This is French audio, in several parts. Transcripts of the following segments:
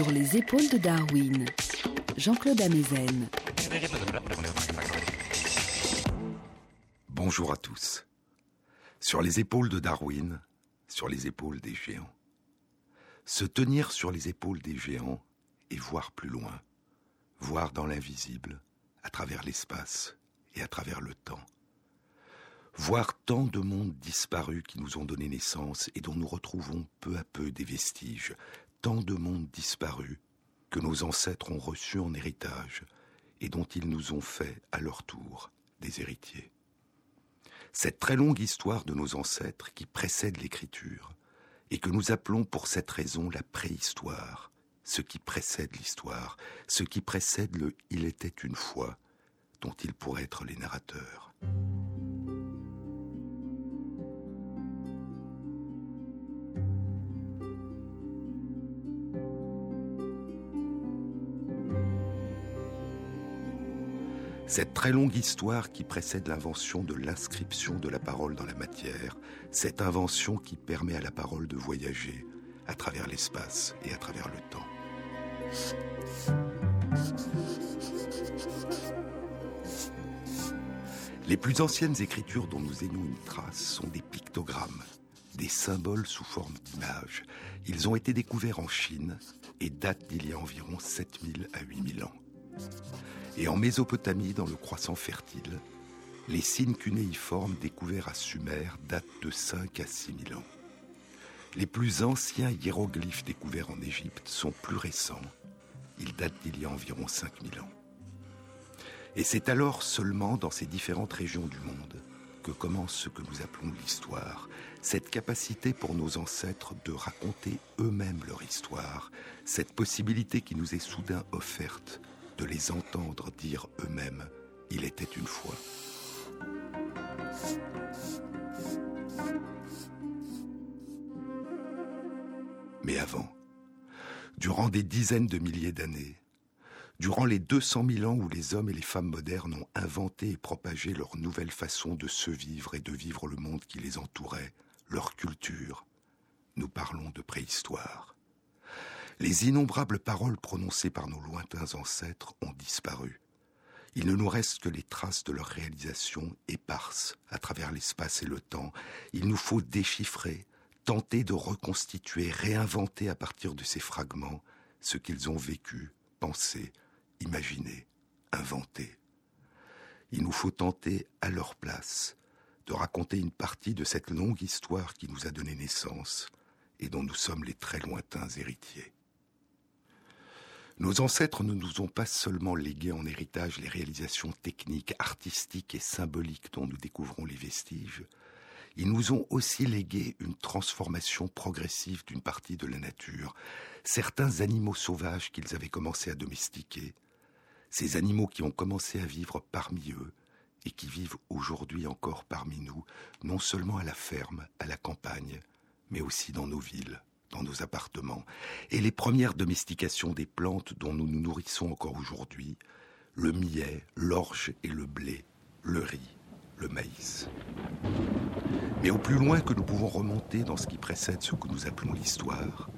Sur les épaules de Darwin, Jean-Claude Amezen. Bonjour à tous. Sur les épaules de Darwin, sur les épaules des géants. Se tenir sur les épaules des géants et voir plus loin, voir dans l'invisible, à travers l'espace et à travers le temps. Voir tant de mondes disparus qui nous ont donné naissance et dont nous retrouvons peu à peu des vestiges, tant de mondes disparus que nos ancêtres ont reçus en héritage et dont ils nous ont fait, à leur tour, des héritiers. Cette très longue histoire de nos ancêtres qui précède l'écriture, et que nous appelons pour cette raison la préhistoire, ce qui précède l'histoire, ce qui précède le Il était une fois, dont ils pourraient être les narrateurs. Cette très longue histoire qui précède l'invention de l'inscription de la parole dans la matière, cette invention qui permet à la parole de voyager à travers l'espace et à travers le temps. Les plus anciennes écritures dont nous ayons une trace sont des pictogrammes, des symboles sous forme d'images. Ils ont été découverts en Chine et datent d'il y a environ 7000 à 8000 ans. Et en Mésopotamie, dans le croissant fertile, les signes cunéiformes découverts à Sumer datent de 5 à 6 000 ans. Les plus anciens hiéroglyphes découverts en Égypte sont plus récents. Ils datent d'il y a environ 5000 ans. Et c'est alors seulement dans ces différentes régions du monde que commence ce que nous appelons l'histoire, cette capacité pour nos ancêtres de raconter eux-mêmes leur histoire, cette possibilité qui nous est soudain offerte de les entendre dire eux-mêmes ⁇ Il était une fois ⁇ Mais avant, durant des dizaines de milliers d'années, durant les 200 000 ans où les hommes et les femmes modernes ont inventé et propagé leur nouvelle façon de se vivre et de vivre le monde qui les entourait, leur culture, nous parlons de préhistoire. Les innombrables paroles prononcées par nos lointains ancêtres ont disparu. Il ne nous reste que les traces de leur réalisation éparses à travers l'espace et le temps. Il nous faut déchiffrer, tenter de reconstituer, réinventer à partir de ces fragments ce qu'ils ont vécu, pensé, imaginé, inventé. Il nous faut tenter à leur place de raconter une partie de cette longue histoire qui nous a donné naissance et dont nous sommes les très lointains héritiers. Nos ancêtres ne nous ont pas seulement légué en héritage les réalisations techniques, artistiques et symboliques dont nous découvrons les vestiges, ils nous ont aussi légué une transformation progressive d'une partie de la nature, certains animaux sauvages qu'ils avaient commencé à domestiquer, ces animaux qui ont commencé à vivre parmi eux et qui vivent aujourd'hui encore parmi nous, non seulement à la ferme, à la campagne, mais aussi dans nos villes dans nos appartements, et les premières domestications des plantes dont nous nous nourrissons encore aujourd'hui, le millet, l'orge et le blé, le riz, le maïs. Mais au plus loin que nous pouvons remonter dans ce qui précède ce que nous appelons l'histoire,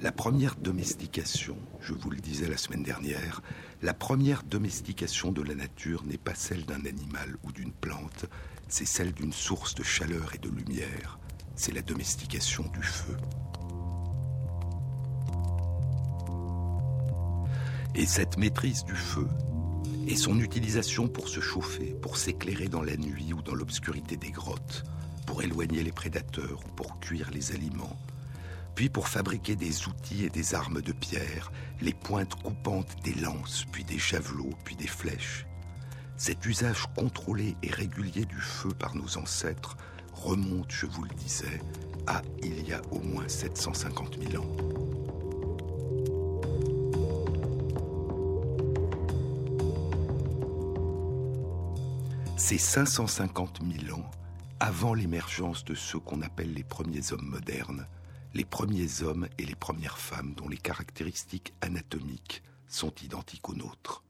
la première domestication, je vous le disais la semaine dernière, la première domestication de la nature n'est pas celle d'un animal ou d'une plante, c'est celle d'une source de chaleur et de lumière, c'est la domestication du feu. Et cette maîtrise du feu et son utilisation pour se chauffer, pour s'éclairer dans la nuit ou dans l'obscurité des grottes, pour éloigner les prédateurs ou pour cuire les aliments, puis pour fabriquer des outils et des armes de pierre, les pointes coupantes des lances, puis des javelots, puis des flèches. Cet usage contrôlé et régulier du feu par nos ancêtres remonte, je vous le disais, à il y a au moins 750 000 ans. C'est 550 000 ans avant l'émergence de ceux qu'on appelle les premiers hommes modernes, les premiers hommes et les premières femmes dont les caractéristiques anatomiques sont identiques aux nôtres.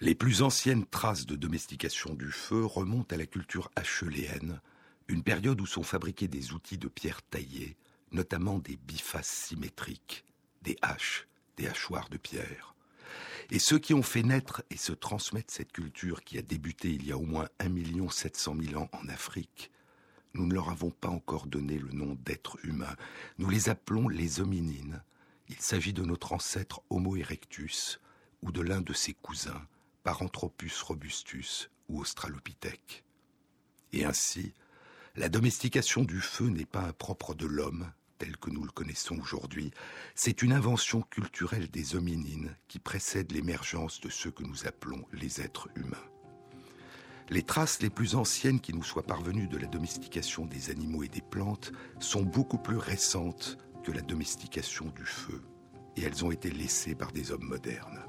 Les plus anciennes traces de domestication du feu remontent à la culture acheléenne, une période où sont fabriqués des outils de pierre taillée, notamment des bifaces symétriques, des haches, des hachoirs de pierre. Et ceux qui ont fait naître et se transmettre cette culture qui a débuté il y a au moins 1 700 000 ans en Afrique, nous ne leur avons pas encore donné le nom d'êtres humains. Nous les appelons les hominines. Il s'agit de notre ancêtre Homo erectus ou de l'un de ses cousins, Paranthropus robustus ou Australopithèque. Et ainsi, la domestication du feu n'est pas un propre de l'homme, tel que nous le connaissons aujourd'hui, c'est une invention culturelle des hominines qui précède l'émergence de ceux que nous appelons les êtres humains. Les traces les plus anciennes qui nous soient parvenues de la domestication des animaux et des plantes sont beaucoup plus récentes que la domestication du feu, et elles ont été laissées par des hommes modernes.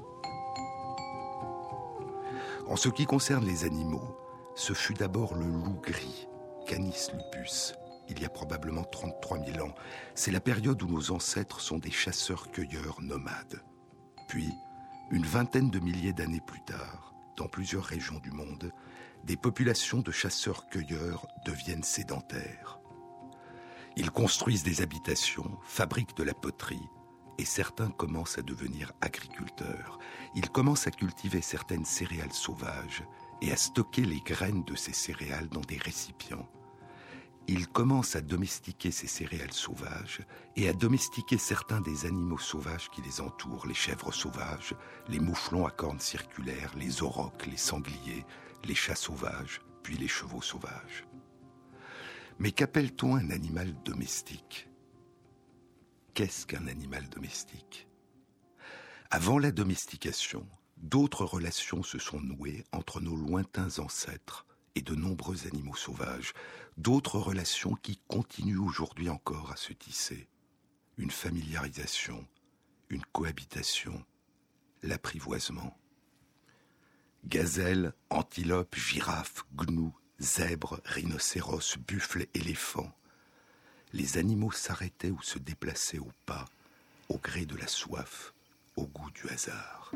En ce qui concerne les animaux, ce fut d'abord le loup gris, Canis lupus, il y a probablement 33 000 ans. C'est la période où nos ancêtres sont des chasseurs-cueilleurs nomades. Puis, une vingtaine de milliers d'années plus tard, dans plusieurs régions du monde, des populations de chasseurs-cueilleurs deviennent sédentaires. Ils construisent des habitations, fabriquent de la poterie, et certains commencent à devenir agriculteurs. Ils commencent à cultiver certaines céréales sauvages et à stocker les graines de ces céréales dans des récipients. Ils commencent à domestiquer ces céréales sauvages et à domestiquer certains des animaux sauvages qui les entourent, les chèvres sauvages, les mouflons à cornes circulaires, les aurochs, les sangliers, les chats sauvages, puis les chevaux sauvages. Mais qu'appelle-t-on un animal domestique? Qu'est-ce qu'un animal domestique? Avant la domestication, d'autres relations se sont nouées entre nos lointains ancêtres et de nombreux animaux sauvages, d'autres relations qui continuent aujourd'hui encore à se tisser. Une familiarisation, une cohabitation, l'apprivoisement. Gazelles, antilopes, girafes, gnous, zèbres, rhinocéros, buffles, éléphants. Les animaux s'arrêtaient ou se déplaçaient au pas, au gré de la soif, au goût du hasard.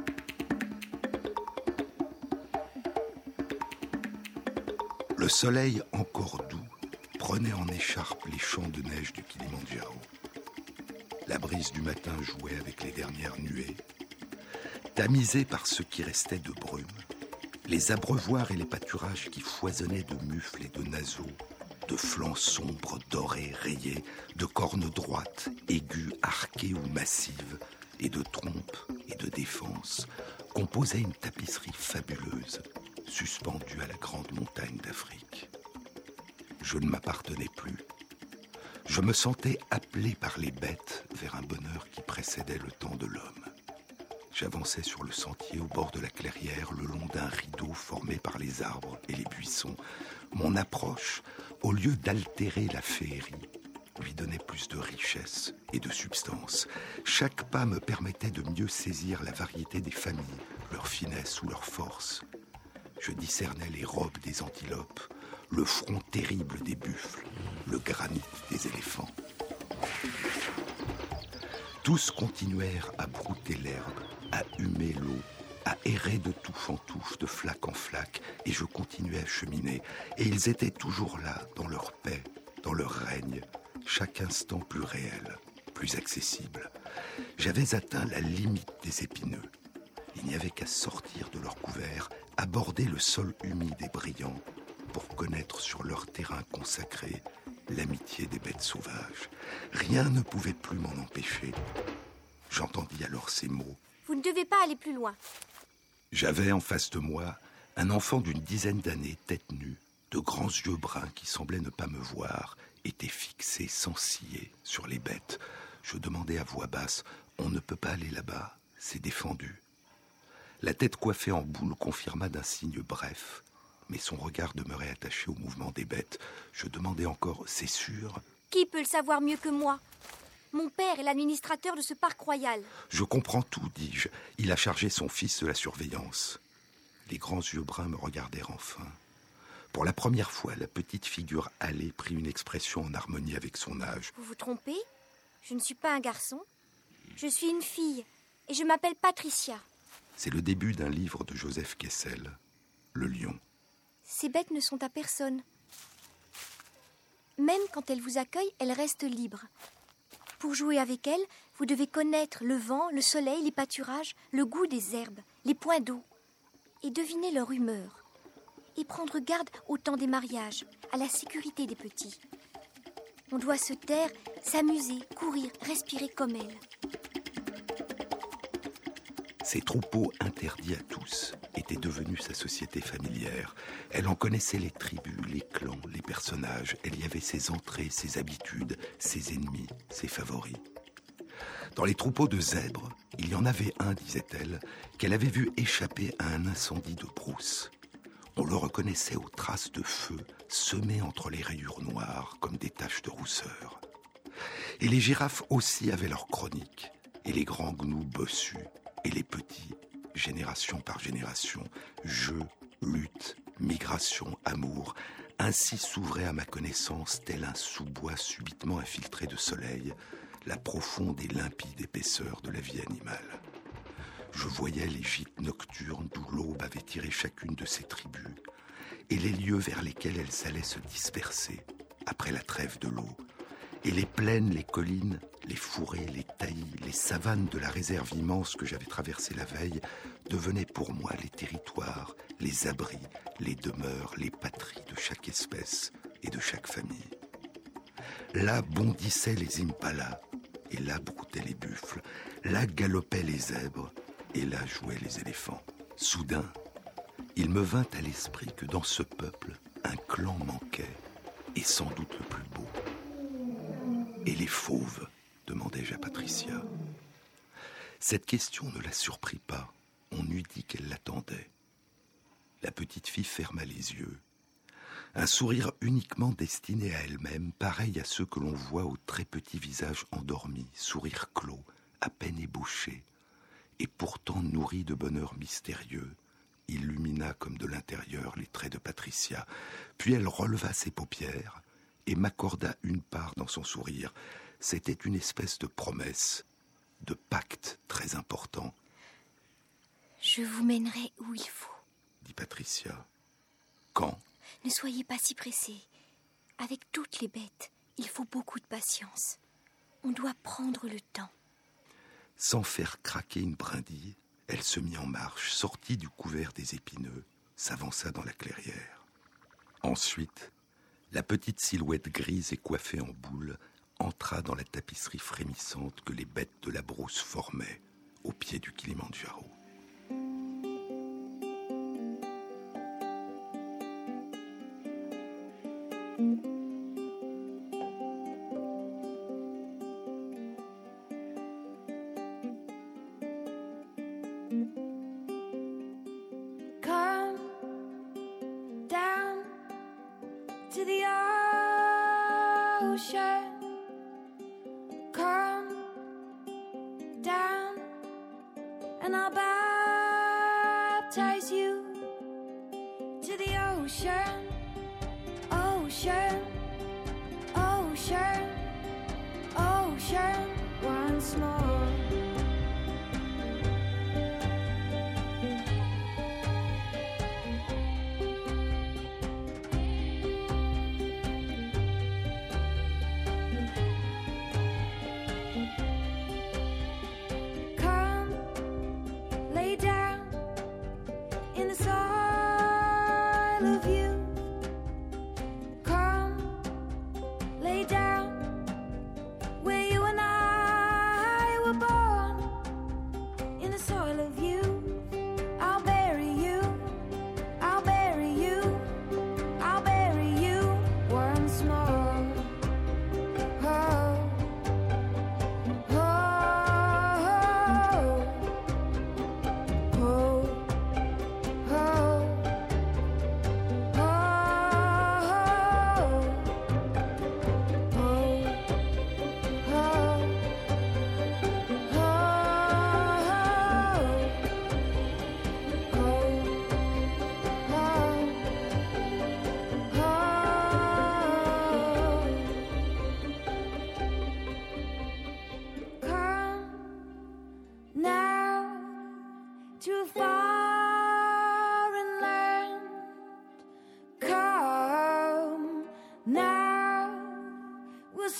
Soleil encore doux prenait en écharpe les champs de neige du Kilimandjaro. La brise du matin jouait avec les dernières nuées. Tamisés par ce qui restait de brume, les abreuvoirs et les pâturages qui foisonnaient de mufles et de naseaux, de flancs sombres, dorés, rayés, de cornes droites, aiguës, arquées ou massives, et de trompes et de défenses, composaient une tapisserie fabuleuse, suspendue à la grande montagne d'Afrique. Je ne m'appartenais plus. Je me sentais appelé par les bêtes vers un bonheur qui précédait le temps de l'homme. J'avançais sur le sentier au bord de la clairière, le long d'un rideau formé par les arbres et les buissons. Mon approche, au lieu d'altérer la féerie, lui donnait plus de richesse et de substance. Chaque pas me permettait de mieux saisir la variété des familles, leur finesse ou leur force. Je discernais les robes des antilopes, le front terrible des buffles, le granit des éléphants. Tous continuèrent à brouter l'herbe, à humer l'eau, à errer de touffe en touffe, de flaque en flaque, et je continuais à cheminer. Et ils étaient toujours là, dans leur paix, dans leur règne, chaque instant plus réel, plus accessible. J'avais atteint la limite des épineux. Il n'y avait qu'à sortir de leur couvert, aborder le sol humide et brillant, pour connaître sur leur terrain consacré l'amitié des bêtes sauvages. Rien ne pouvait plus m'en empêcher. J'entendis alors ces mots vous ne devez pas aller plus loin. J'avais en face de moi un enfant d'une dizaine d'années, tête nue, de grands yeux bruns qui semblaient ne pas me voir, étaient fixés sans ciller sur les bêtes. Je demandais à voix basse On ne peut pas aller là-bas, c'est défendu. La tête coiffée en boule confirma d'un signe bref, mais son regard demeurait attaché au mouvement des bêtes. Je demandais encore C'est sûr? Qui peut le savoir mieux que moi? Mon père est l'administrateur de ce parc royal. Je comprends tout, dis-je. Il a chargé son fils de la surveillance. Les grands yeux bruns me regardèrent enfin. Pour la première fois, la petite figure allée prit une expression en harmonie avec son âge. Vous vous trompez? Je ne suis pas un garçon. Je suis une fille. Et je m'appelle Patricia. C'est le début d'un livre de Joseph Kessel, Le lion. Ces bêtes ne sont à personne. Même quand elles vous accueillent, elles restent libres. Pour jouer avec elle, vous devez connaître le vent, le soleil, les pâturages, le goût des herbes, les points d'eau, et deviner leur humeur. Et prendre garde au temps des mariages, à la sécurité des petits. On doit se taire, s'amuser, courir, respirer comme elle. Ces troupeaux interdits à tous étaient devenus sa société familière. Elle en connaissait les tribus, les clans, les personnages. Elle y avait ses entrées, ses habitudes, ses ennemis, ses favoris. Dans les troupeaux de zèbres, il y en avait un, disait-elle, qu'elle avait vu échapper à un incendie de brousse. On le reconnaissait aux traces de feu semées entre les rayures noires comme des taches de rousseur. Et les girafes aussi avaient leur chronique, et les grands gnous bossus, et les petits, génération par génération, jeux, lutte, migration, amour, ainsi s'ouvrait à ma connaissance, tel un sous-bois subitement infiltré de soleil, la profonde et limpide épaisseur de la vie animale. Je voyais les gîtes nocturnes d'où l'aube avait tiré chacune de ses tribus, et les lieux vers lesquels elles allaient se disperser après la trêve de l'eau, et les plaines, les collines, les fourrés, les taillis, les savanes de la réserve immense que j'avais traversée la veille devenaient pour moi les territoires, les abris, les demeures, les patries de chaque espèce et de chaque famille. Là bondissaient les impalas, et là broutaient les buffles, là galopaient les zèbres, et là jouaient les éléphants. Soudain, il me vint à l'esprit que dans ce peuple, un clan manquait, et sans doute le plus. Et les fauves demandai-je à Patricia. Cette question ne la surprit pas. On eût dit qu'elle l'attendait. La petite fille ferma les yeux. Un sourire uniquement destiné à elle-même, pareil à ceux que l'on voit au très petit visage endormi, sourire clos, à peine ébauché, et pourtant nourri de bonheur mystérieux, illumina comme de l'intérieur les traits de Patricia, puis elle releva ses paupières, et m'accorda une part dans son sourire. C'était une espèce de promesse, de pacte très important. Je vous mènerai où il faut, dit Patricia. Quand? Ne soyez pas si pressé. Avec toutes les bêtes, il faut beaucoup de patience. On doit prendre le temps. Sans faire craquer une brindille, elle se mit en marche, sortit du couvert des épineux, s'avança dans la clairière. Ensuite, la petite silhouette grise et coiffée en boule entra dans la tapisserie frémissante que les bêtes de la brousse formaient au pied du Kilimandjaro. and I'll baptize you to the ocean.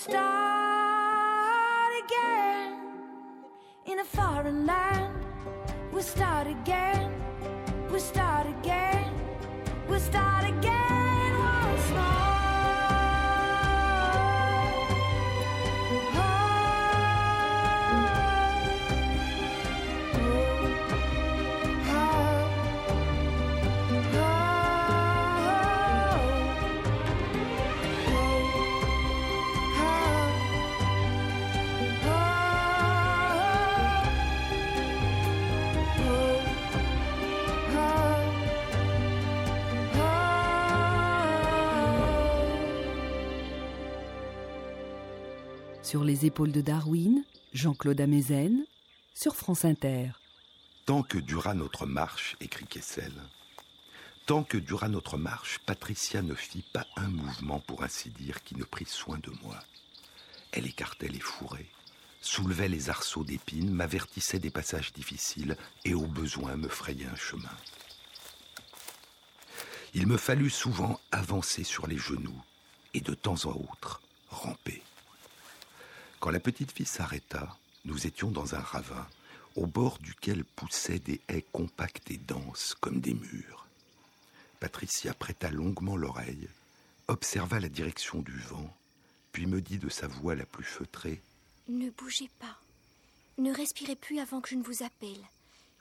start again in a foreign land. We start again. We start again. We start again. Sur les épaules de Darwin, Jean-Claude Amezen, sur France Inter. Tant que dura notre marche, écrit Kessel, tant que dura notre marche, Patricia ne fit pas un mouvement, pour ainsi dire, qui ne prit soin de moi. Elle écartait les fourrés, soulevait les arceaux d'épines, m'avertissait des passages difficiles et au besoin me frayait un chemin. Il me fallut souvent avancer sur les genoux et de temps en autre ramper. Quand la petite fille s'arrêta, nous étions dans un ravin, au bord duquel poussaient des haies compactes et denses comme des murs. Patricia prêta longuement l'oreille, observa la direction du vent, puis me dit de sa voix la plus feutrée Ne bougez pas. Ne respirez plus avant que je ne vous appelle.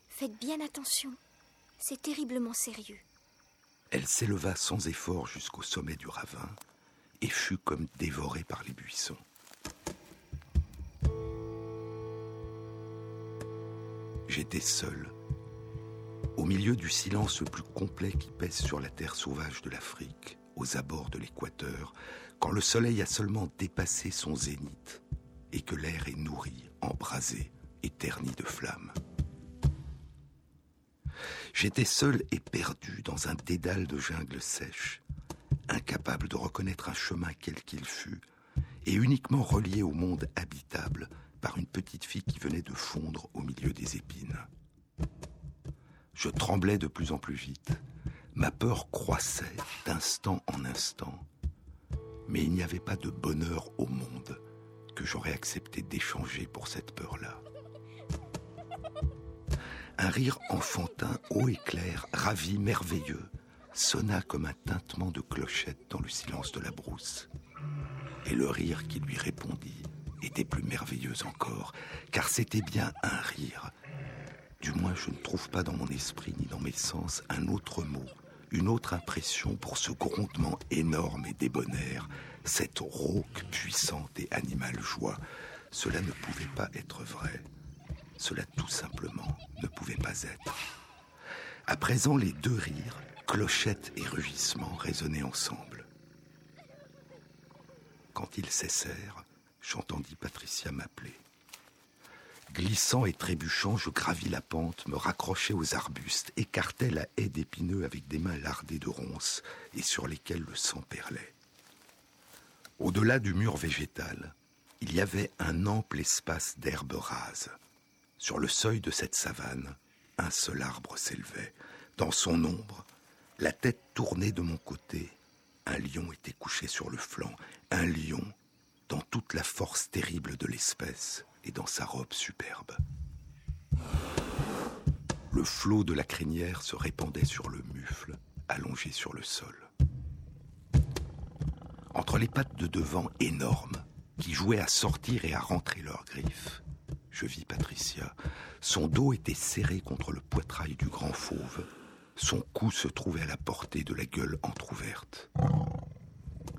Faites bien attention. C'est terriblement sérieux. Elle s'éleva sans effort jusqu'au sommet du ravin et fut comme dévorée par les buissons. J'étais seul, au milieu du silence le plus complet qui pèse sur la terre sauvage de l'Afrique, aux abords de l'équateur, quand le soleil a seulement dépassé son zénith et que l'air est nourri, embrasé et terni de flammes. J'étais seul et perdu dans un dédale de jungle sèche, incapable de reconnaître un chemin quel qu'il fût, et uniquement relié au monde habitable par une petite fille qui venait de fondre au milieu des épines. Je tremblais de plus en plus vite. Ma peur croissait d'instant en instant. Mais il n'y avait pas de bonheur au monde que j'aurais accepté d'échanger pour cette peur-là. Un rire enfantin, haut et clair, ravi, merveilleux, sonna comme un tintement de clochette dans le silence de la brousse. Et le rire qui lui répondit était plus merveilleuse encore, car c'était bien un rire. Du moins, je ne trouve pas dans mon esprit ni dans mes sens un autre mot, une autre impression pour ce grondement énorme et débonnaire, cette rauque puissante et animale joie. Cela ne pouvait pas être vrai. Cela tout simplement ne pouvait pas être. À présent, les deux rires, clochettes et rugissements, résonnaient ensemble. Quand ils cessèrent, j'entendis Patricia m'appeler. Glissant et trébuchant, je gravis la pente, me raccrochai aux arbustes, écartai la haie d'épineux avec des mains lardées de ronces et sur lesquelles le sang perlait. Au-delà du mur végétal, il y avait un ample espace d'herbes rases. Sur le seuil de cette savane, un seul arbre s'élevait. Dans son ombre, la tête tournée de mon côté, un lion était couché sur le flanc, un lion dans toute la force terrible de l'espèce et dans sa robe superbe. Le flot de la crinière se répandait sur le mufle, allongé sur le sol. Entre les pattes de devant énormes, qui jouaient à sortir et à rentrer leurs griffes, je vis Patricia. Son dos était serré contre le poitrail du grand fauve. Son cou se trouvait à la portée de la gueule entr'ouverte.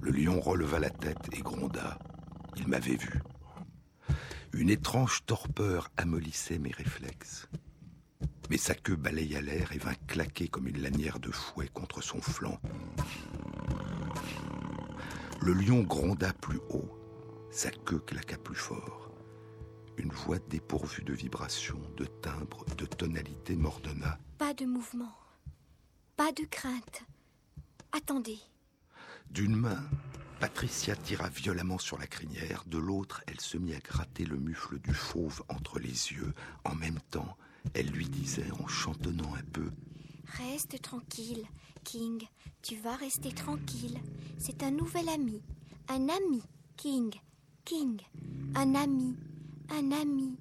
Le lion releva la tête et gronda. Il m'avait vu. Une étrange torpeur amollissait mes réflexes. Mais sa queue balaya l'air et vint claquer comme une lanière de fouet contre son flanc. Le lion gronda plus haut, sa queue claqua plus fort. Une voix dépourvue de vibrations, de timbres, de tonalité m'ordonna. Pas de mouvement. Pas de crainte. Attendez. D'une main, Patricia tira violemment sur la crinière, de l'autre, elle se mit à gratter le mufle du fauve entre les yeux. En même temps, elle lui disait en chantonnant un peu Reste tranquille, King. Tu vas rester tranquille. C'est un nouvel ami. Un ami, King. King. Un ami. Un ami.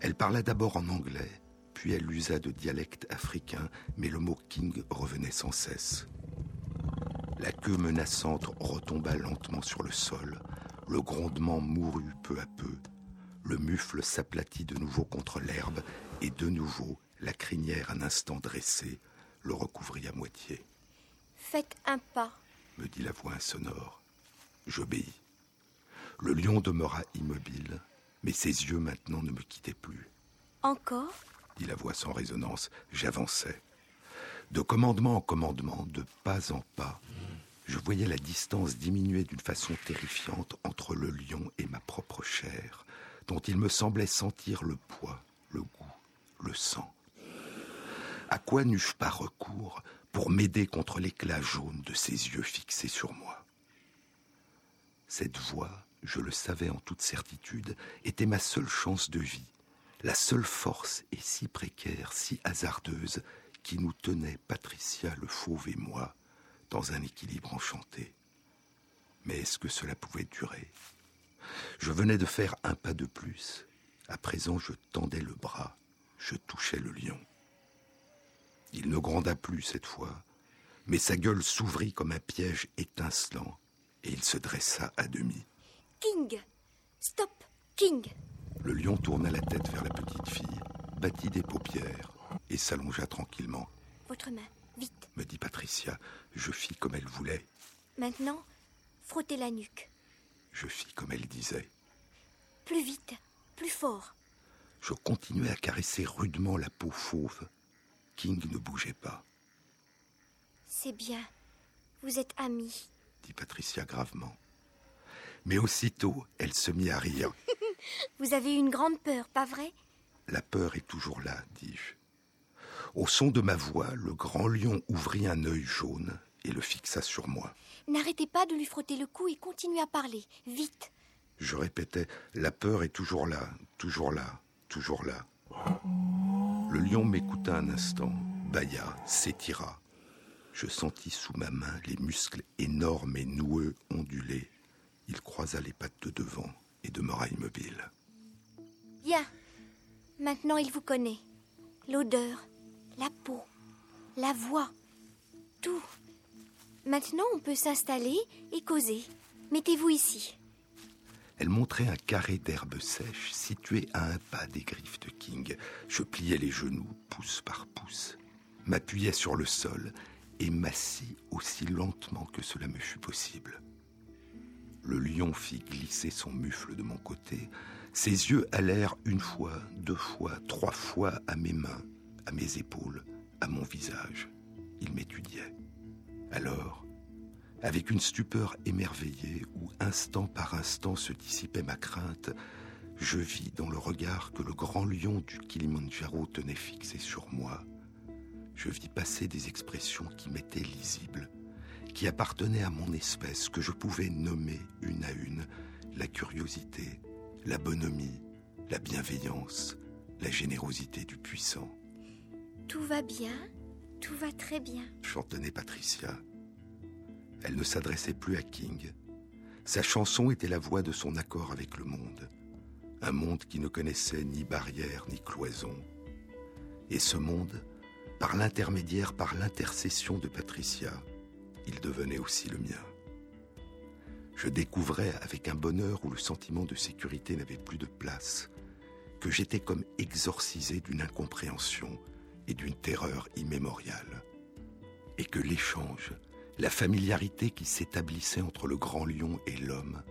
Elle parla d'abord en anglais, puis elle usa de dialecte africain, mais le mot king revenait sans cesse. La queue menaçante retomba lentement sur le sol, le grondement mourut peu à peu, le mufle s'aplatit de nouveau contre l'herbe, et de nouveau la crinière un instant dressée le recouvrit à moitié. Faites un pas, me dit la voix insonore. J'obéis. Le lion demeura immobile, mais ses yeux maintenant ne me quittaient plus. Encore? dit la voix sans résonance. J'avançais. De commandement en commandement, de pas en pas, je voyais la distance diminuer d'une façon terrifiante entre le lion et ma propre chair, dont il me semblait sentir le poids, le goût, le sang. À quoi n'eus-je pas recours pour m'aider contre l'éclat jaune de ses yeux fixés sur moi? Cette voix, je le savais en toute certitude, était ma seule chance de vie, la seule force et si précaire, si hasardeuse, qui nous tenait, Patricia le fauve et moi, dans un équilibre enchanté. Mais est-ce que cela pouvait durer? Je venais de faire un pas de plus. À présent, je tendais le bras, je touchais le lion. Il ne gronda plus cette fois, mais sa gueule s'ouvrit comme un piège étincelant, et il se dressa à demi. King Stop King Le lion tourna la tête vers la petite fille, battit des paupières et s'allongea tranquillement. Votre main, vite. Me dit Patricia. Je fis comme elle voulait. Maintenant, frottez la nuque. Je fis comme elle disait. Plus vite, plus fort. Je continuai à caresser rudement la peau fauve. King ne bougeait pas. C'est bien. Vous êtes amis, dit Patricia gravement. Mais aussitôt, elle se mit à rire. Vous avez eu une grande peur, pas vrai? La peur est toujours là, dis-je. Au son de ma voix, le grand lion ouvrit un œil jaune et le fixa sur moi. N'arrêtez pas de lui frotter le cou et continuez à parler. Vite. Je répétais, la peur est toujours là, toujours là, toujours là. Le lion m'écouta un instant, bâilla, s'étira. Je sentis sous ma main les muscles énormes et noueux onduler. Il croisa les pattes de devant et demeura immobile. Bien. Maintenant, il vous connaît. L'odeur, la peau, la voix, tout. Maintenant, on peut s'installer et causer. Mettez-vous ici. Elle montrait un carré d'herbe sèche situé à un pas des griffes de King. Je pliais les genoux, pouce par pouce, m'appuyais sur le sol et m'assis aussi lentement que cela me fut possible. Le lion fit glisser son mufle de mon côté. Ses yeux allèrent une fois, deux fois, trois fois à mes mains, à mes épaules, à mon visage. Il m'étudiait. Alors, avec une stupeur émerveillée où instant par instant se dissipait ma crainte, je vis dans le regard que le grand lion du Kilimandjaro tenait fixé sur moi. Je vis passer des expressions qui m'étaient lisibles, qui appartenaient à mon espèce, que je pouvais nommer une à une la curiosité, la bonhomie, la bienveillance, la générosité du puissant. Tout va bien, tout va très bien, chantonnait Patricia. Elle ne s'adressait plus à King. Sa chanson était la voix de son accord avec le monde. Un monde qui ne connaissait ni barrière ni cloison. Et ce monde, par l'intermédiaire, par l'intercession de Patricia, il devenait aussi le mien. Je découvrais avec un bonheur où le sentiment de sécurité n'avait plus de place, que j'étais comme exorcisé d'une incompréhension et d'une terreur immémoriale, et que l'échange, la familiarité qui s'établissait entre le grand lion et l'homme,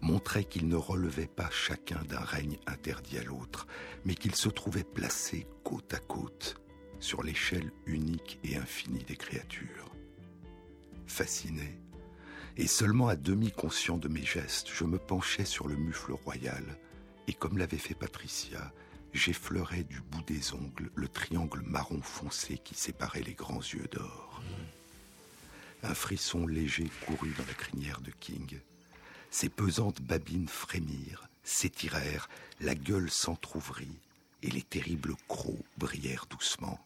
montrait qu'ils ne relevaient pas chacun d'un règne interdit à l'autre, mais qu'ils se trouvaient placés côte à côte sur l'échelle unique et infinie des créatures. Fasciné, et seulement à demi conscient de mes gestes, je me penchais sur le mufle royal, et comme l'avait fait Patricia, j'effleurais du bout des ongles le triangle marron foncé qui séparait les grands yeux d'or. Un frisson léger courut dans la crinière de King. Ses pesantes babines frémirent, s'étirèrent, la gueule s'entr'ouvrit, et les terribles crocs brillèrent doucement.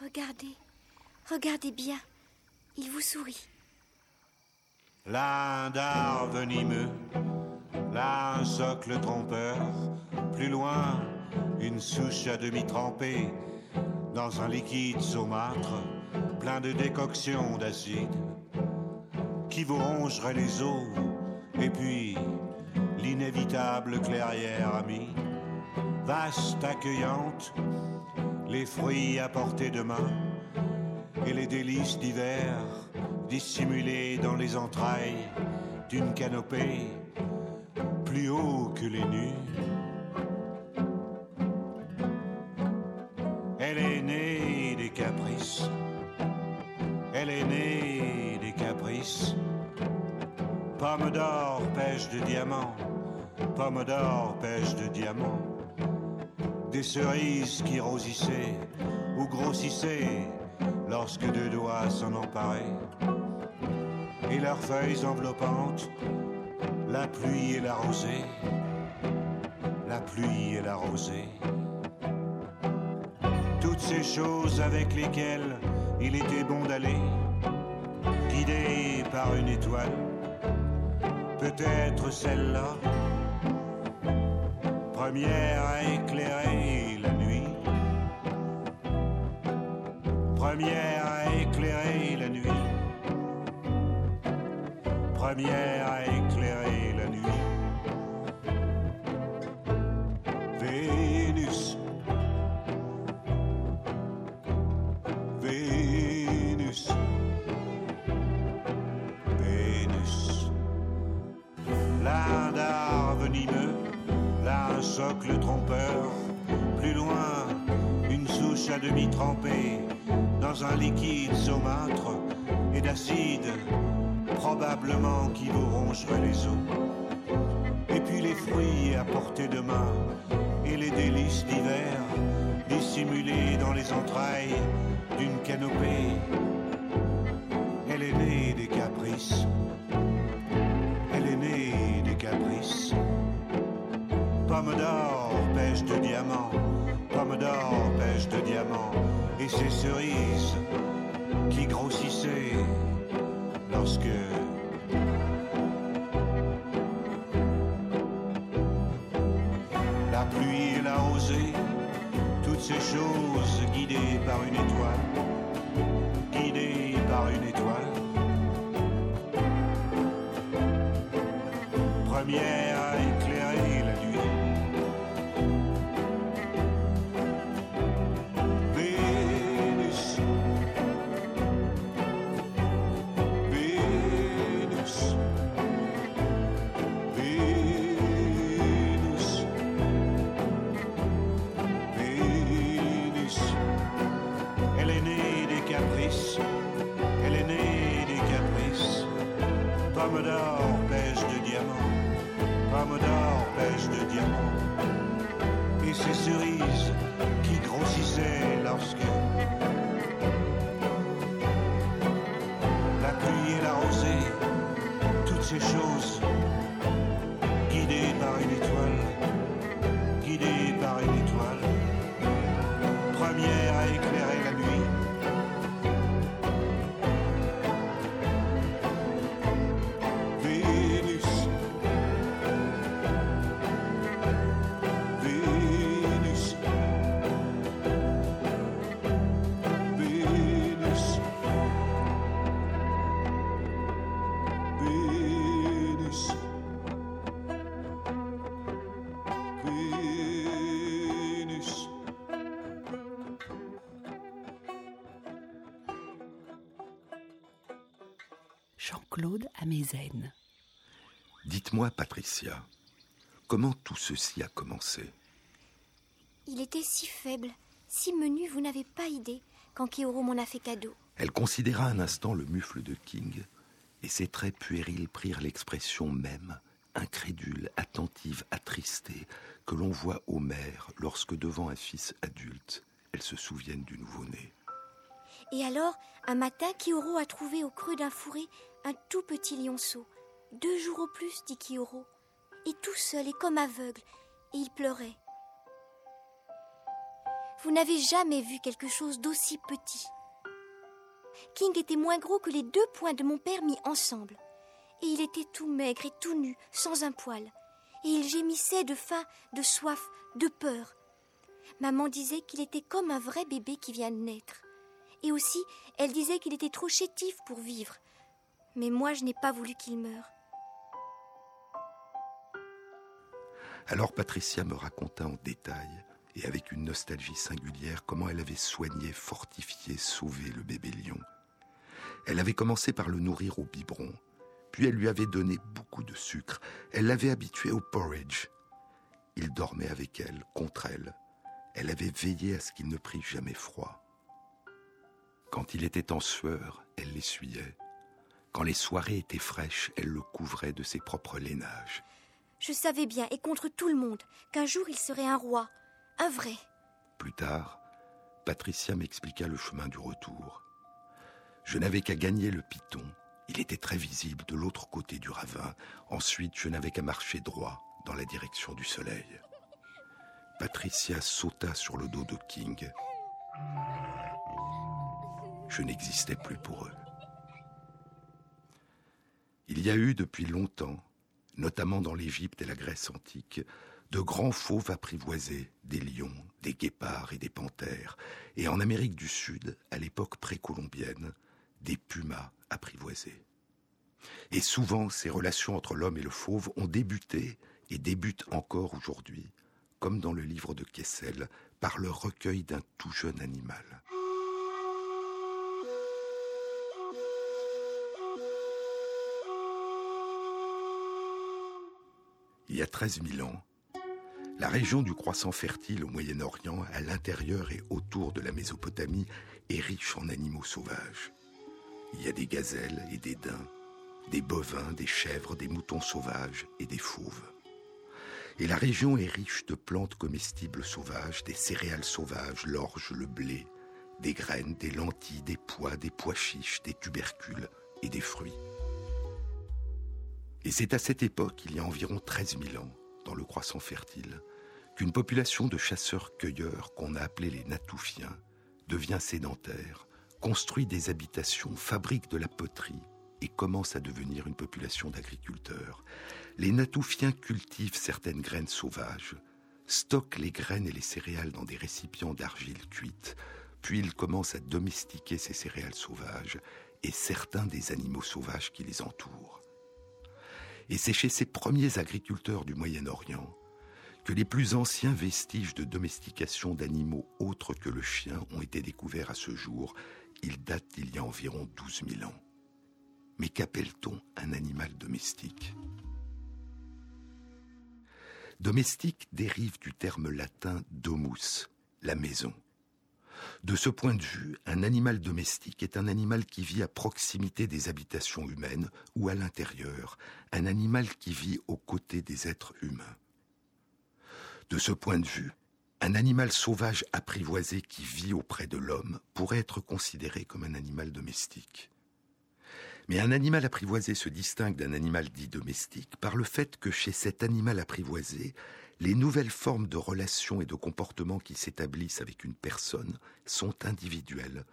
Regardez, regardez bien. Il vous sourit. L'Indar venimeux, la un socle trompeur, plus loin, une souche à demi trempée dans un liquide saumâtre, plein de décoctions d'acide qui vous rongerait les os, et puis l'inévitable clairière amie, vaste, accueillante, les fruits à portée de main et les délices d'hiver dissimulés dans les entrailles d'une canopée plus haut que les nus. Pomme d'or, pêche de diamants. Des cerises qui rosissaient ou grossissaient lorsque deux doigts s'en emparaient. Et leurs feuilles enveloppantes, la pluie et la rosée, la pluie et la rosée. Toutes ces choses avec lesquelles il était bon d'aller, guidé par une étoile, peut-être celle-là, première à éclairer la nuit, première à éclairer la nuit, première à à demi trempée dans un liquide saumâtre et d'acide, probablement qui vous rongerait les os. Et puis les fruits à portée de main et les délices d'hiver dissimulés dans les entrailles d'une canopée. Elle est née des caprices. Elle est née des caprices. Pomme d'or, pêche de diamants. Pomme d'or, pêche de diamants. Et ces cerises qui grossissaient lorsque la pluie et la rosée, toutes ces choses guidées par une étoile, Amezen. Dites-moi, Patricia, comment tout ceci a commencé? Il était si faible, si menu, vous n'avez pas idée, quand Kéoro m'en a fait cadeau. Elle considéra un instant le mufle de King, et ses traits puérils prirent l'expression même, incrédule, attentive, attristée, que l'on voit aux mères lorsque, devant un fils adulte, elles se souviennent du nouveau-né. Et alors, un matin, Kioro a trouvé au creux d'un fourré un tout petit lionceau. Deux jours au plus, dit Kioro. Et tout seul et comme aveugle. Et il pleurait. Vous n'avez jamais vu quelque chose d'aussi petit. King était moins gros que les deux poings de mon père mis ensemble. Et il était tout maigre et tout nu, sans un poil. et il gémissait de faim, de soif, de peur. Maman disait qu'il était comme un vrai bébé qui vient de naître. Et aussi, elle disait qu'il était trop chétif pour vivre. Mais moi, je n'ai pas voulu qu'il meure. Alors Patricia me raconta en détail, et avec une nostalgie singulière, comment elle avait soigné, fortifié, sauvé le bébé lion. Elle avait commencé par le nourrir au biberon, puis elle lui avait donné beaucoup de sucre. Elle l'avait habitué au porridge. Il dormait avec elle, contre elle. Elle avait veillé à ce qu'il ne prît jamais froid. Quand il était en sueur, elle l'essuyait. Quand les soirées étaient fraîches, elle le couvrait de ses propres lainages. Je savais bien, et contre tout le monde, qu'un jour il serait un roi, un vrai. Plus tard, Patricia m'expliqua le chemin du retour. Je n'avais qu'à gagner le piton. Il était très visible de l'autre côté du ravin. Ensuite, je n'avais qu'à marcher droit dans la direction du soleil. Patricia sauta sur le dos de King. Je n'existais plus pour eux. Il y a eu depuis longtemps, notamment dans l'Égypte et la Grèce antique, de grands fauves apprivoisés, des lions, des guépards et des panthères, et en Amérique du Sud, à l'époque précolombienne, des pumas apprivoisés. Et souvent, ces relations entre l'homme et le fauve ont débuté et débutent encore aujourd'hui, comme dans le livre de Kessel, par le recueil d'un tout jeune animal. Il y a 13 000 ans, la région du croissant fertile au Moyen-Orient, à l'intérieur et autour de la Mésopotamie, est riche en animaux sauvages. Il y a des gazelles et des daims, des bovins, des chèvres, des moutons sauvages et des fauves. Et la région est riche de plantes comestibles sauvages, des céréales sauvages, l'orge, le blé, des graines, des lentilles, des pois, des pois chiches, des tubercules et des fruits. Et c'est à cette époque, il y a environ 13 000 ans, dans le croissant fertile, qu'une population de chasseurs-cueilleurs qu'on a appelés les Natoufiens devient sédentaire, construit des habitations, fabrique de la poterie et commence à devenir une population d'agriculteurs les Natoufiens cultivent certaines graines sauvages, stockent les graines et les céréales dans des récipients d'argile cuite, puis ils commencent à domestiquer ces céréales sauvages et certains des animaux sauvages qui les entourent. Et c'est chez ces premiers agriculteurs du Moyen-Orient que les plus anciens vestiges de domestication d'animaux autres que le chien ont été découverts à ce jour. Ils datent d'il y a environ 12 000 ans. Mais qu'appelle-t-on un animal domestique? Domestique dérive du terme latin domus, la maison. De ce point de vue, un animal domestique est un animal qui vit à proximité des habitations humaines ou à l'intérieur, un animal qui vit aux côtés des êtres humains. De ce point de vue, un animal sauvage apprivoisé qui vit auprès de l'homme pourrait être considéré comme un animal domestique. Mais un animal apprivoisé se distingue d'un animal dit domestique par le fait que chez cet animal apprivoisé, les nouvelles formes de relations et de comportements qui s'établissent avec une personne sont individuelles,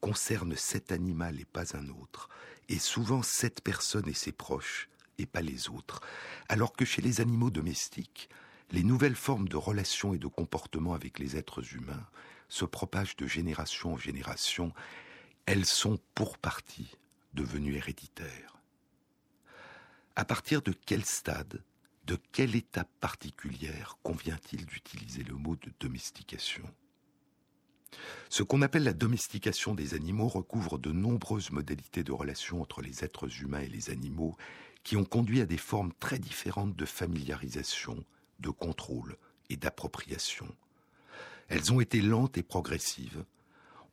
concernent cet animal et pas un autre, et souvent cette personne et ses proches, et pas les autres, alors que chez les animaux domestiques, les nouvelles formes de relations et de comportements avec les êtres humains se propagent de génération en génération, elles sont pour partie devenu héréditaire. À partir de quel stade, de quelle étape particulière convient-il d'utiliser le mot de domestication? Ce qu'on appelle la domestication des animaux recouvre de nombreuses modalités de relation entre les êtres humains et les animaux qui ont conduit à des formes très différentes de familiarisation, de contrôle et d'appropriation. Elles ont été lentes et progressives,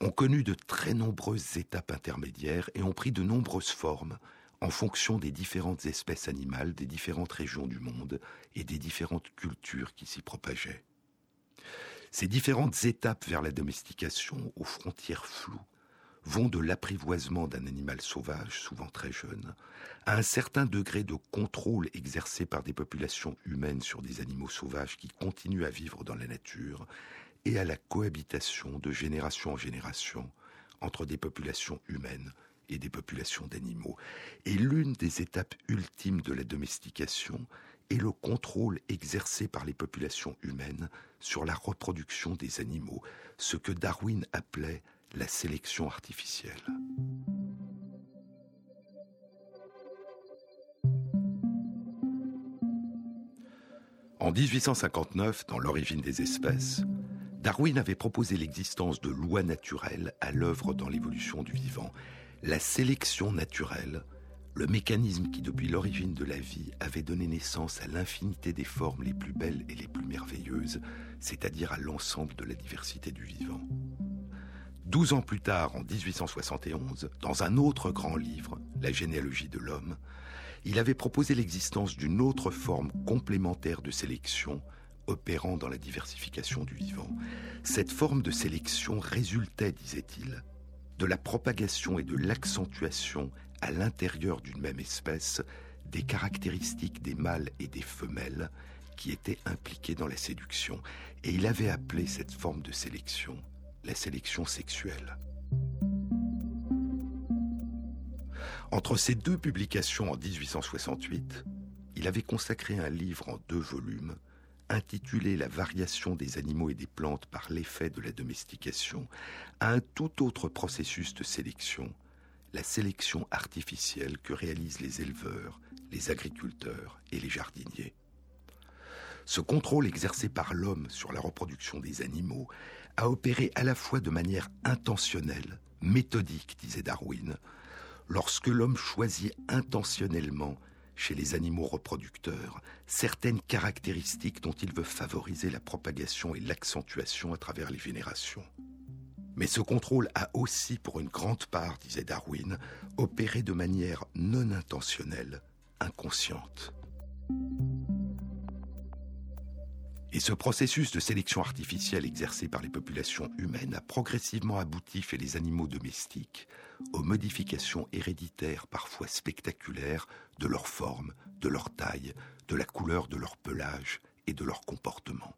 ont connu de très nombreuses étapes intermédiaires et ont pris de nombreuses formes en fonction des différentes espèces animales des différentes régions du monde et des différentes cultures qui s'y propageaient. Ces différentes étapes vers la domestication, aux frontières floues, vont de l'apprivoisement d'un animal sauvage, souvent très jeune, à un certain degré de contrôle exercé par des populations humaines sur des animaux sauvages qui continuent à vivre dans la nature, et à la cohabitation de génération en génération entre des populations humaines et des populations d'animaux. Et l'une des étapes ultimes de la domestication et le contrôle exercé par les populations humaines sur la reproduction des animaux, ce que Darwin appelait la sélection artificielle. En 1859, dans L'origine des espèces, Darwin avait proposé l'existence de lois naturelles à l'œuvre dans l'évolution du vivant. La sélection naturelle, le mécanisme qui depuis l'origine de la vie avait donné naissance à l'infinité des formes les plus belles et les plus merveilleuses, c'est-à-dire à, l'ensemble de la diversité du vivant. Douze ans plus tard, en 1871, dans un autre grand livre, La généalogie de l'homme, il avait proposé l'existence d'une autre forme complémentaire de sélection opérant dans la diversification du vivant. Cette forme de sélection résultait, disait-il, de la propagation et de l'accentuation à l'intérieur d'une même espèce des caractéristiques des mâles et des femelles qui étaient impliqués dans la séduction. Et il avait appelé cette forme de sélection la sélection sexuelle. Entre ces deux publications en 1868, il avait consacré un livre en deux volumes intitulé La variation des animaux et des plantes par l'effet de la domestication, à un tout autre processus de sélection, la sélection artificielle que réalisent les éleveurs, les agriculteurs et les jardiniers. Ce contrôle exercé par l'homme sur la reproduction des animaux a opéré à la fois de manière intentionnelle, méthodique, disait Darwin, lorsque l'homme choisit intentionnellement chez les animaux reproducteurs certaines caractéristiques dont il veut favoriser la propagation et l'accentuation à travers les générations. Mais ce contrôle a aussi, pour une grande part, disait Darwin, opéré de manière non intentionnelle, inconsciente. Et ce processus de sélection artificielle exercé par les populations humaines a progressivement abouti chez les animaux domestiques aux modifications héréditaires parfois spectaculaires de leur forme, de leur taille, de la couleur de leur pelage et de leur comportement.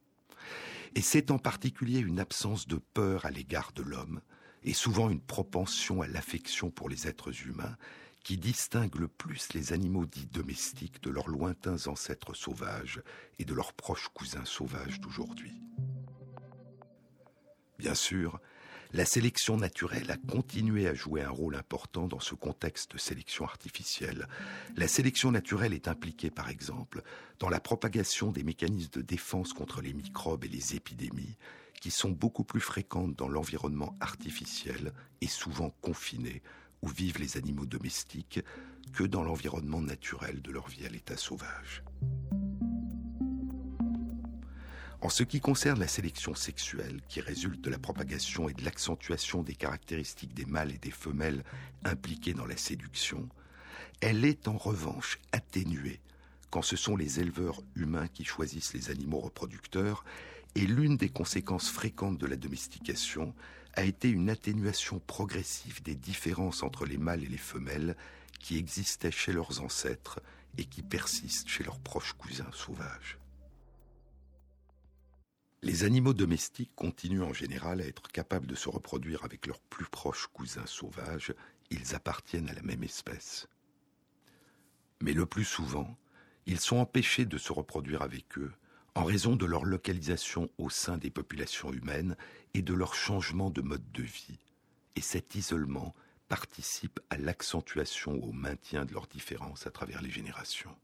Et c'est en particulier une absence de peur à l'égard de l'homme, et souvent une propension à l'affection pour les êtres humains, qui distingue le plus les animaux dits domestiques de leurs lointains ancêtres sauvages et de leurs proches cousins sauvages d'aujourd'hui. Bien sûr, la sélection naturelle a continué à jouer un rôle important dans ce contexte de sélection artificielle. La sélection naturelle est impliquée, par exemple, dans la propagation des mécanismes de défense contre les microbes et les épidémies, qui sont beaucoup plus fréquentes dans l'environnement artificiel et souvent confiné où vivent les animaux domestiques que dans l'environnement naturel de leur vie à l'état sauvage. En ce qui concerne la sélection sexuelle, qui résulte de la propagation et de l'accentuation des caractéristiques des mâles et des femelles impliquées dans la séduction, elle est en revanche atténuée quand ce sont les éleveurs humains qui choisissent les animaux reproducteurs, et l'une des conséquences fréquentes de la domestication a été une atténuation progressive des différences entre les mâles et les femelles qui existaient chez leurs ancêtres et qui persistent chez leurs proches cousins sauvages. Les animaux domestiques continuent en général à être capables de se reproduire avec leurs plus proches cousins sauvages, ils appartiennent à la même espèce. Mais le plus souvent, ils sont empêchés de se reproduire avec eux en raison de leur localisation au sein des populations humaines et de leur changement de mode de vie. Et cet isolement participe à l'accentuation ou au maintien de leurs différences à travers les générations.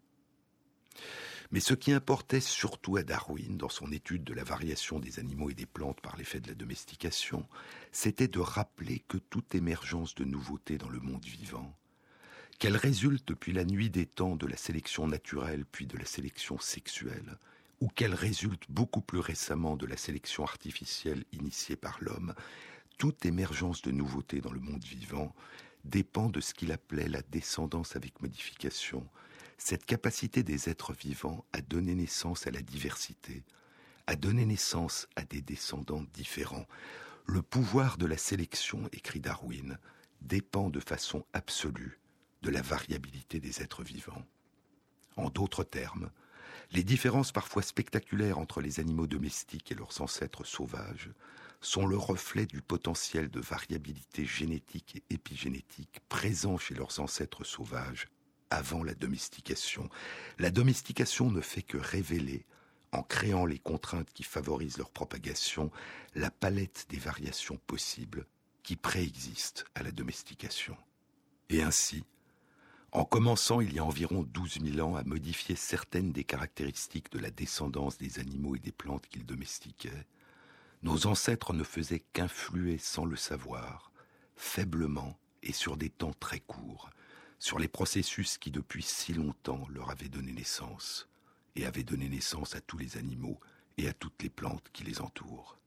Mais ce qui importait surtout à Darwin dans son étude de la variation des animaux et des plantes par l'effet de la domestication, c'était de rappeler que toute émergence de nouveautés dans le monde vivant, qu'elle résulte depuis la nuit des temps de la sélection naturelle puis de la sélection sexuelle, ou qu'elle résulte beaucoup plus récemment de la sélection artificielle initiée par l'homme, toute émergence de nouveautés dans le monde vivant dépend de ce qu'il appelait la descendance avec modification, cette capacité des êtres vivants à donner naissance à la diversité, à donner naissance à des descendants différents. Le pouvoir de la sélection, écrit Darwin, dépend de façon absolue de la variabilité des êtres vivants. En d'autres termes, les différences parfois spectaculaires entre les animaux domestiques et leurs ancêtres sauvages sont le reflet du potentiel de variabilité génétique et épigénétique présent chez leurs ancêtres sauvages avant la domestication. La domestication ne fait que révéler, en créant les contraintes qui favorisent leur propagation, la palette des variations possibles qui préexistent à la domestication. Et ainsi, en commençant il y a environ 12 000 ans à modifier certaines des caractéristiques de la descendance des animaux et des plantes qu'ils domestiquaient, nos ancêtres ne faisaient qu'influer sans le savoir, faiblement et sur des temps très courts, sur les processus qui depuis si longtemps leur avaient donné naissance, et avaient donné naissance à tous les animaux et à toutes les plantes qui les entourent.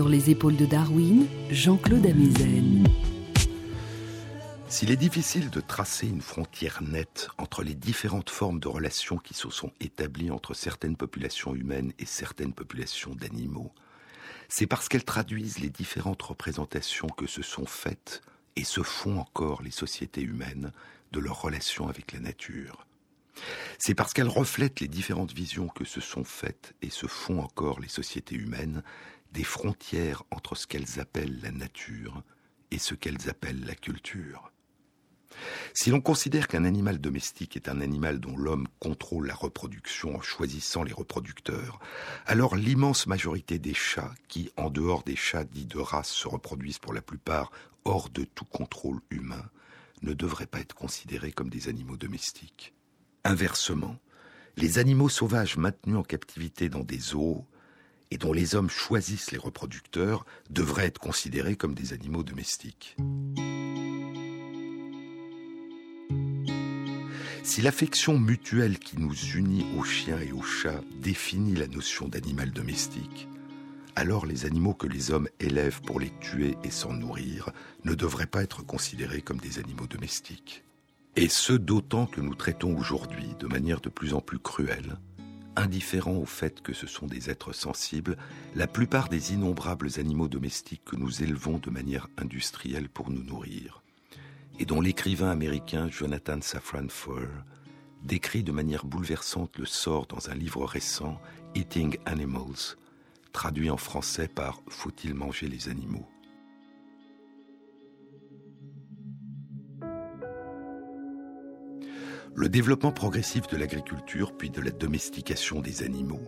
Sur les épaules de Darwin, Jean-Claude Amezen. S'il est difficile de tracer une frontière nette entre les différentes formes de relations qui se sont établies entre certaines populations humaines et certaines populations d'animaux, c'est parce qu'elles traduisent les différentes représentations que se sont faites et se font encore les sociétés humaines de leurs relations avec la nature. C'est parce qu'elles reflètent les différentes visions que se sont faites et se font encore les sociétés humaines des frontières entre ce qu'elles appellent la nature et ce qu'elles appellent la culture. Si l'on considère qu'un animal domestique est un animal dont l'homme contrôle la reproduction en choisissant les reproducteurs, alors l'immense majorité des chats qui, en dehors des chats dits de race, se reproduisent pour la plupart hors de tout contrôle humain, ne devraient pas être considérés comme des animaux domestiques. Inversement, les animaux sauvages maintenus en captivité dans des zoos et dont les hommes choisissent les reproducteurs devraient être considérés comme des animaux domestiques. Si l'affection mutuelle qui nous unit aux chiens et aux chats définit la notion d'animal domestique, alors les animaux que les hommes élèvent pour les tuer et s'en nourrir ne devraient pas être considérés comme des animaux domestiques. Et ce d'autant que nous traitons aujourd'hui de manière de plus en plus cruelle indifférents au fait que ce sont des êtres sensibles, la plupart des innombrables animaux domestiques que nous élevons de manière industrielle pour nous nourrir, et dont l'écrivain américain Jonathan Safran Foer décrit de manière bouleversante le sort dans un livre récent, Eating Animals, traduit en français par Faut-il manger les animaux? Le développement progressif de l'agriculture puis de la domestication des animaux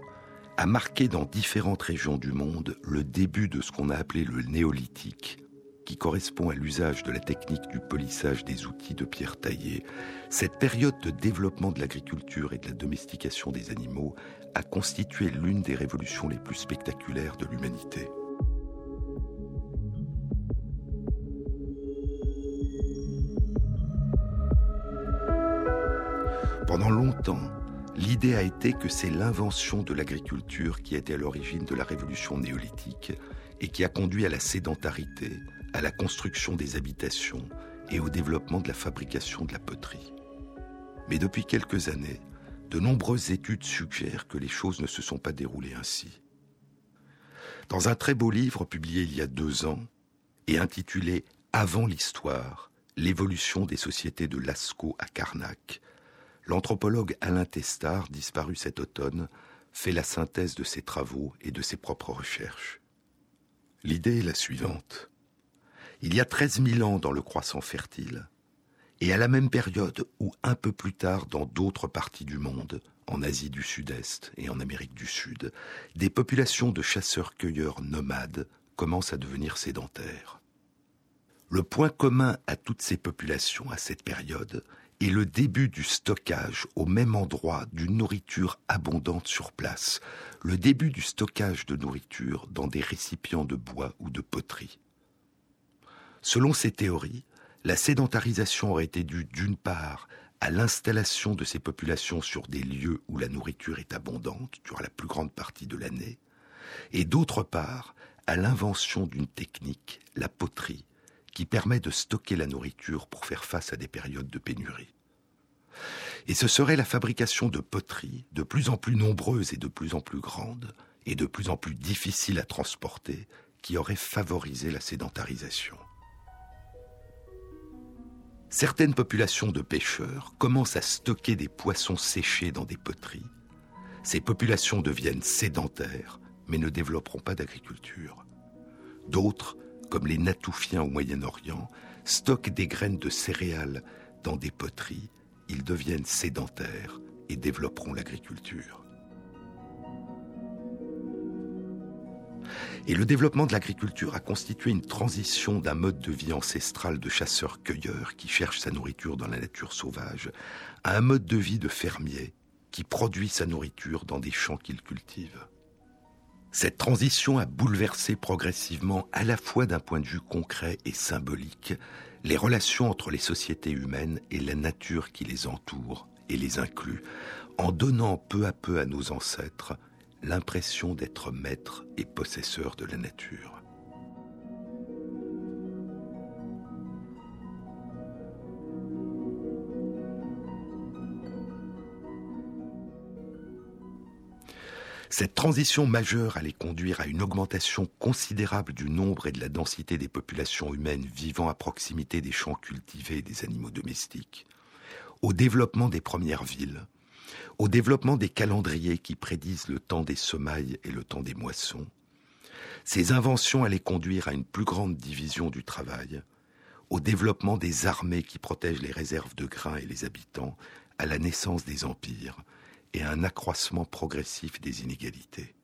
a marqué dans différentes régions du monde le début de ce qu'on a appelé le néolithique, qui correspond à l'usage de la technique du polissage des outils de pierre taillée, cette période de développement de l'agriculture et de la domestication des animaux a constitué l'une des révolutions les plus spectaculaires de l'humanité. Longtemps, l'idée a été que c'est l'invention de l'agriculture qui était à l'origine de la révolution néolithique et qui a conduit à la sédentarité, à la construction des habitations et au développement de la fabrication de la poterie. Mais depuis quelques années, de nombreuses études suggèrent que les choses ne se sont pas déroulées ainsi. Dans un très beau livre publié il y a deux ans et intitulé Avant l'histoire, l'évolution des sociétés de Lascaux à Carnac, l'anthropologue Alain Testard, disparu cet automne, fait la synthèse de ses travaux et de ses propres recherches. L'idée est la suivante. Il y a 13 000 ans dans le croissant fertile, et à la même période ou un peu plus tard dans d'autres parties du monde, en Asie du Sud-Est et en Amérique du Sud, des populations de chasseurs-cueilleurs nomades commencent à devenir sédentaires. Le point commun à toutes ces populations à cette période est le début du stockage au même endroit d'une nourriture abondante sur place, le début du stockage de nourriture dans des récipients de bois ou de poterie. Selon ces théories, la sédentarisation aurait été due d'une part à l'installation de ces populations sur des lieux où la nourriture est abondante durant la plus grande partie de l'année, et d'autre part à l'invention d'une technique, la poterie, qui permet de stocker la nourriture pour faire face à des périodes de pénurie. Et ce serait la fabrication de poteries de plus en plus nombreuses et de plus en plus grandes, et de plus en plus difficiles à transporter, qui aurait favorisé la sédentarisation certaines populations de pêcheurs commencent à stocker des poissons séchés dans des poteries. Ces populations deviennent sédentaires, mais ne développeront pas d'agriculture. D'autres, comme les Natoufiens au Moyen-Orient, stockent des graines de céréales dans des poteries. Ils deviennent sédentaires et développeront l'agriculture. Et le développement de l'agriculture a constitué une transition d'un mode de vie ancestral de chasseur-cueilleur qui cherche sa nourriture dans la nature sauvage à un mode de vie de fermier qui produit sa nourriture dans des champs qu'il cultive. Cette transition a bouleversé progressivement, à la fois d'un point de vue concret et symbolique, les relations entre les sociétés humaines et la nature qui les entoure et les inclut, en donnant peu à peu à nos ancêtres l'impression d'être maître et possesseur de la nature. Cette transition majeure allait conduire à une augmentation considérable du nombre et de la densité des populations humaines vivant à proximité des champs cultivés et des animaux domestiques, au développement des premières villes, au développement des calendriers qui prédisent le temps des semailles et le temps des moissons. Ces inventions allaient conduire à une plus grande division du travail, au développement des armées qui protègent les réserves de grains et les habitants, à la naissance des empires et un accroissement progressif des inégalités.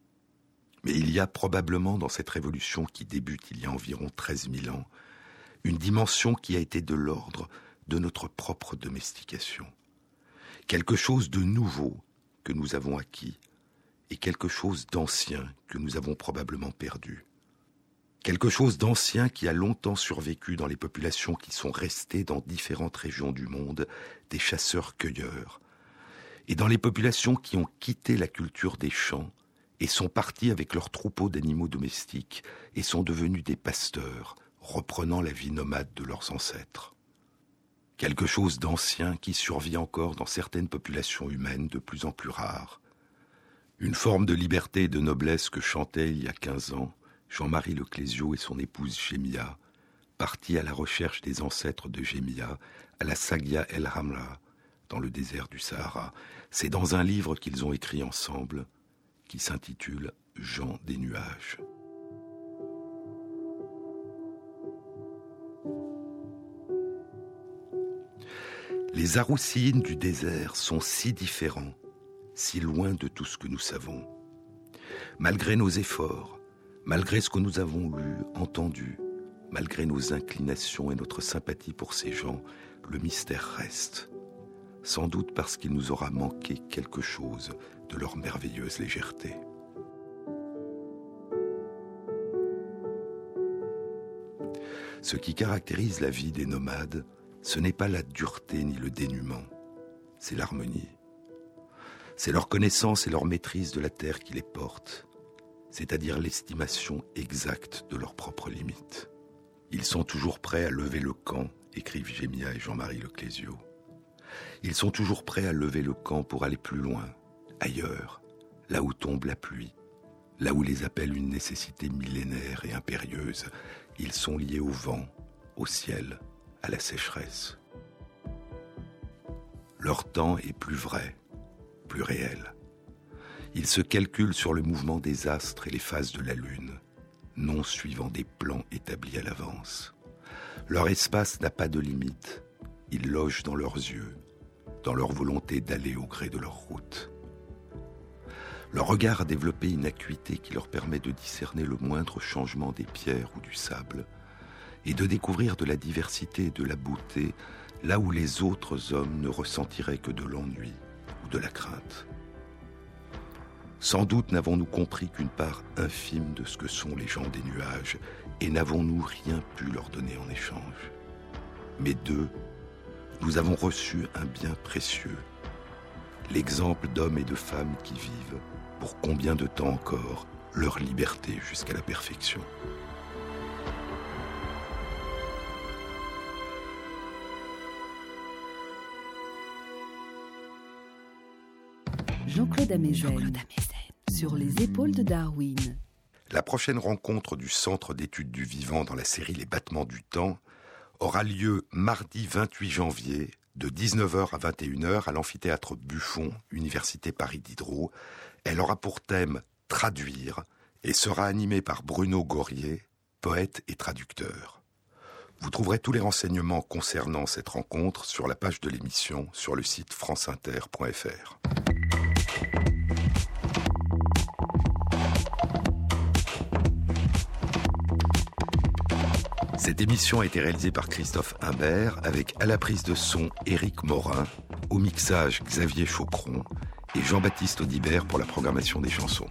Mais il y a probablement dans cette révolution qui débute il y a environ 13 000 ans, une dimension qui a été de l'ordre de notre propre domestication quelque chose de nouveau que nous avons acquis et quelque chose d'ancien que nous avons probablement perdu. Quelque chose d'ancien qui a longtemps survécu dans les populations qui sont restées dans différentes régions du monde, des chasseurs-cueilleurs, et dans les populations qui ont quitté la culture des champs et sont partis avec leurs troupeaux d'animaux domestiques et sont devenus des pasteurs, reprenant la vie nomade de leurs ancêtres quelque chose d'ancien qui survit encore dans certaines populations humaines de plus en plus rares. Une forme de liberté et de noblesse que chantait il y a quinze ans Jean-Marie Leclésio et son épouse Gémia, partis à la recherche des ancêtres de Gémia à la Sagia El Hamra, dans le désert du Sahara. C'est dans un livre qu'ils ont écrit ensemble qui s'intitule Jean des nuages. Les Aroussines du désert sont si différents, si loin de tout ce que nous savons. Malgré nos efforts, malgré ce que nous avons lu, entendu, malgré nos inclinations et notre sympathie pour ces gens, le mystère reste. Sans doute parce qu'il nous aura manqué quelque chose de leur merveilleuse légèreté. Ce qui caractérise la vie des nomades, ce n'est pas la dureté ni le dénuement, c'est l'harmonie. C'est leur connaissance et leur maîtrise de la terre qui les porte, c'est-à-dire l'estimation exacte de leurs propres limites. Ils sont toujours prêts à lever le camp, écrivent Gémia et Jean-Marie Leclésio. Ils sont toujours prêts à lever le camp pour aller plus loin, ailleurs, là où tombe la pluie, là où les appelle une nécessité millénaire et impérieuse. Ils sont liés au vent, au ciel, à la sécheresse. Leur temps est plus vrai, plus réel. Ils se calculent sur le mouvement des astres et les phases de la Lune, non suivant des plans établis à l'avance. Leur espace n'a pas de limite. Ils logent dans leurs yeux, dans leur volonté d'aller au gré de leur route. Leur regard a développé une acuité qui leur permet de discerner le moindre changement des pierres ou du sable, et de découvrir de la diversité et de la beauté là où les autres hommes ne ressentiraient que de l'ennui ou de la crainte. Sans doute n'avons-nous compris qu'une part infime de ce que sont les gens des nuages, et n'avons-nous rien pu leur donner en échange. Mais d'eux, nous avons reçu un bien précieux, l'exemple d'hommes et de femmes qui vivent, pour combien de temps encore, leur liberté jusqu'à la perfection. Jean-Claude Amezen, sur les épaules de Darwin. La prochaine rencontre du Centre d'études du vivant dans la série Les battements du temps aura lieu mardi 28 janvier de 19h à 21h à l'amphithéâtre Buffon, Université Paris Diderot. Elle aura pour thème Traduire et sera animée par Bruno Gorier, poète et traducteur. Vous trouverez tous les renseignements concernant cette rencontre sur la page de l'émission sur le site franceinter.fr. Cette émission a été réalisée par Christophe Imbert avec à la prise de son Éric Morin, au mixage Xavier Chaucron et Jean-Baptiste Audibert pour la programmation des chansons.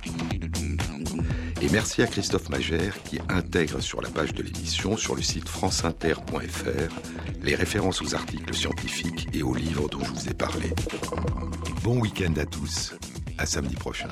Et merci à Christophe Magère qui intègre sur la page de l'émission sur le site franceinter.fr les références aux articles scientifiques et aux livres dont je vous ai parlé. Bon week-end à tous, à samedi prochain.